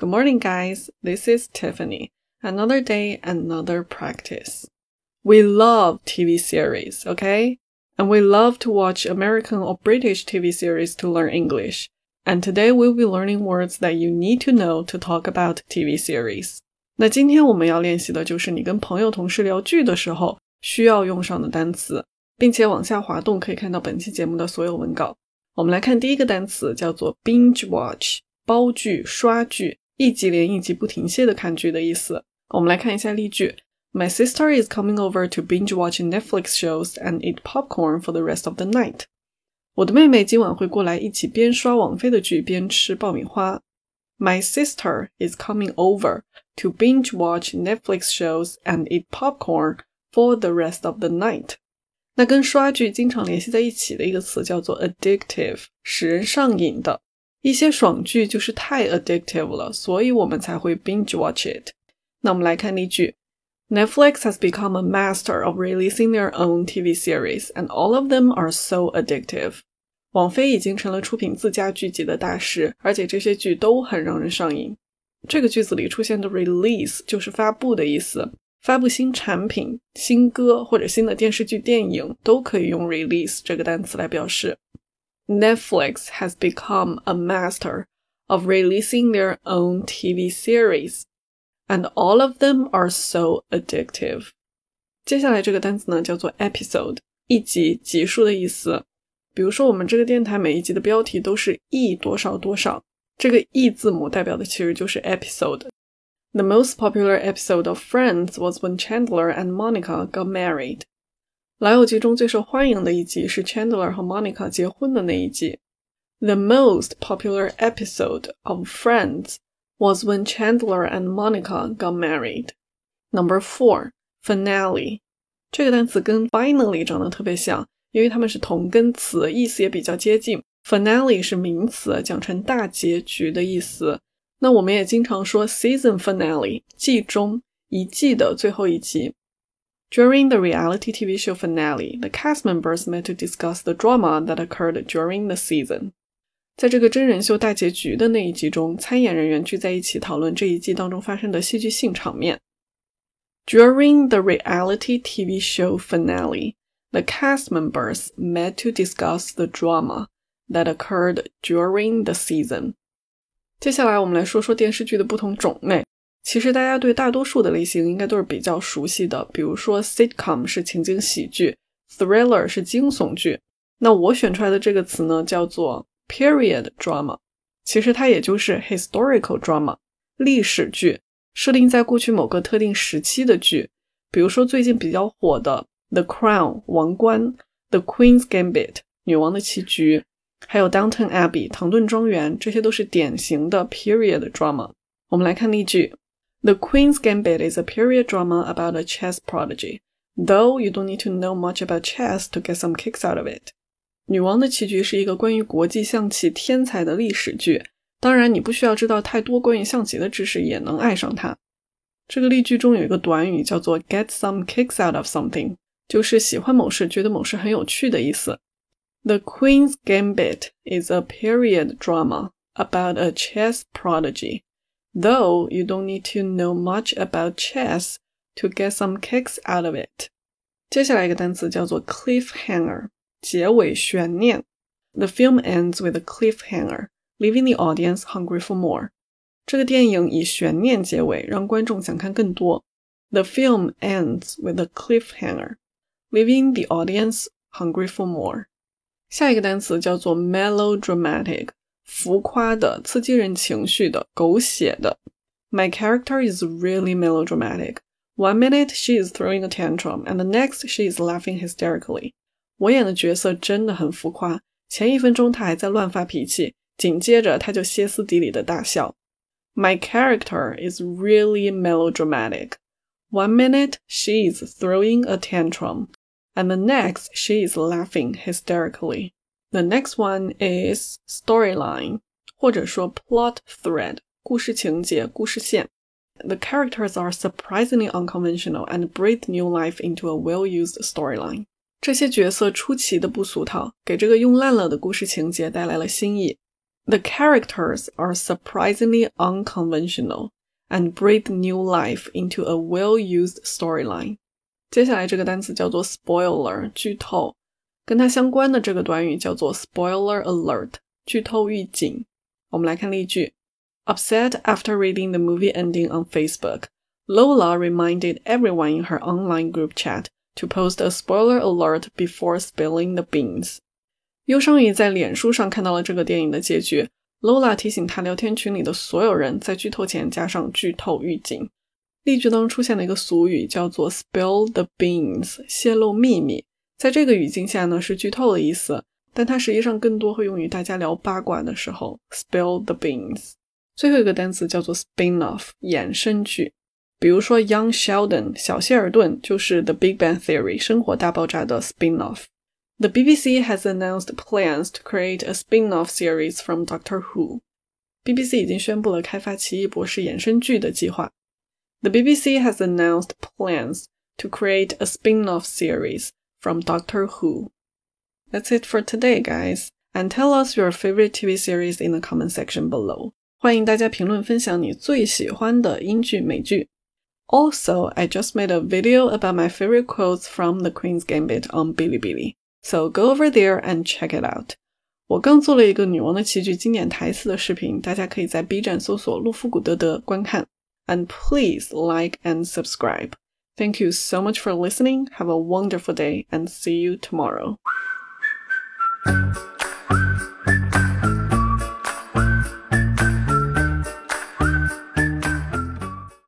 Good morning, guys. This is Tiffany. Another day, another practice. We love TV series, okay? And we love to watch American or British TV series to learn English. And today we'll be learning words that you need to know to talk about TV series. 那今天我们要练习的就是你跟朋友、同事聊剧的时候需要用上的单词，并且往下滑动可以看到本期节目的所有文稿。我们来看第一个单词，叫做 binge watch，煲剧刷剧。一集连一集不停歇的看剧的意思。我们来看一下例句：My sister is coming over to binge watch Netflix shows and eat popcorn for the rest of the night。我的妹妹今晚会过来一起边刷网飞的剧边吃爆米花。My sister is coming over to binge watch Netflix shows and eat popcorn for the rest of the night。那跟刷剧经常联系在一起的一个词叫做 addictive，使人上瘾的。一些爽剧就是太 addictive 了，所以我们才会 binge watch it。那我们来看例句：Netflix has become a master of releasing their own TV series, and all of them are so addictive。网飞已经成了出品自家剧集的大师，而且这些剧都很让人上瘾。这个句子里出现的 release 就是发布的意思，发布新产品、新歌或者新的电视剧、电影都可以用 release 这个单词来表示。Netflix has become a master of releasing their own TV series, and all of them are so addictive. 接下来这个单词呢叫做 episode，一集、集数的意思。比如说，我们这个电台每一集的标题都是 e 多少多少，这个 e 字母代表的其实就是 episode。The most popular episode of Friends was when Chandler and Monica got married. 老友记中最受欢迎的一集是 Chandler 和 Monica 结婚的那一集。The most popular episode of Friends was when Chandler and Monica got married. Number four, finale. 这个单词跟 finally 长得特别像，因为它们是同根词，意思也比较接近。Finale 是名词，讲成大结局的意思。那我们也经常说 season finale，季中一季的最后一集。During the reality TV show finale, the cast members met to discuss the drama that occurred during the season. 在这个真人秀大结局的那一集中，参演人员聚在一起讨论这一季当中发生的戏剧性场面。During the reality TV show finale, the cast members met to discuss the drama that occurred during the season. 接下来我们来说说电视剧的不同种类。 其实大家对大多数的类型应该都是比较熟悉的，比如说 sitcom 是情景喜剧，thriller 是惊悚剧。那我选出来的这个词呢，叫做 period drama，其实它也就是 historical drama，历史剧，设定在过去某个特定时期的剧。比如说最近比较火的 The Crown 王冠，The Queen's Gambit 女王的棋局，还有 Downton Abbey 唐顿庄园，这些都是典型的 period drama。我们来看例句。The Queen's Gambit is a period drama about a chess prodigy, though you don't need to know much about chess to get some kicks out of it. 女王的棋局是一个关于国际象棋天才的历史剧，当然你不需要知道太多关于象棋的知识也能爱上它。这个例句中有一个短语叫做 get some kicks out of something，就是喜欢某事，觉得某事很有趣的意思。The Queen's Gambit is a period drama about a chess prodigy though you don't need to know much about chess to get some kicks out of it。接下来一个单词叫做 cliffhanger，结尾悬念。The film ends with a cliffhanger, leaving the audience hungry for more。这个电影以悬念结尾，让观众想看更多。The film ends with a cliffhanger, leaving the audience hungry for more。下一个单词叫做 melodramatic， 浮夸的、刺激人情绪的、狗血的。My character is really melodramatic. One minute she is throwing a tantrum, and the next she is laughing hysterically. 我演的角色真的很浮夸，前一分钟她还在乱发脾气，紧接着她就歇斯底里的大笑。My character is really melodramatic. One minute she is throwing a tantrum, and the next she is laughing hysterically. The next one is storyline，或者说 plot thread，故事情节、故事线。The characters are surprisingly unconventional and breathe new life into a well-used storyline。这些角色出奇的不俗套，给这个用烂了的故事情节带来了新意。 The characters are surprisingly unconventional and breathe new life into a well-used storyline. 接下来这个单词叫做 spoiler，剧透。 跟它相关的这个短语叫做 spoiler alert，剧透预警。我们来看例句：Upset after reading the movie ending on Facebook, Lola reminded everyone in her online group chat to post a spoiler alert before spilling the beans. 忧伤于在脸书上看到了这个电影的结局，Lola 提醒他聊天群里的所有人在剧透前加上剧透预警。例句当中出现了一个俗语，叫做 “spill the beans”，泄露秘密。 在这个语境下呢，是剧透的意思，但它实际上更多会用于大家聊八卦的时候。spill the beans。最后一个单词叫做 spin-off，衍生剧。比如说，Young Sheldon，小谢尔顿就是《The Big Bang Theory》生活大爆炸的 spin-off。The BBC has announced plans to create a spin-off series from Doctor Who. BBC 已经宣布了开发《奇异博士》衍生剧的计划。The BBC has announced plans to create a spin-off series from Doctor Who. That's it for today, guys. And tell us your favorite TV series in the comment section below. 欢迎大家评论分享你最喜欢的英剧美剧。Also, I just made a video about my favorite quotes from The Queen's Gambit on Bilibili. So go over there and check it out. 我刚做了一个女王的棋局经典台词的视频，大家可以在 B 站搜索“路夫古德德”观看。And please like and subscribe. Thank you so much for listening. Have a wonderful day and see you tomorrow.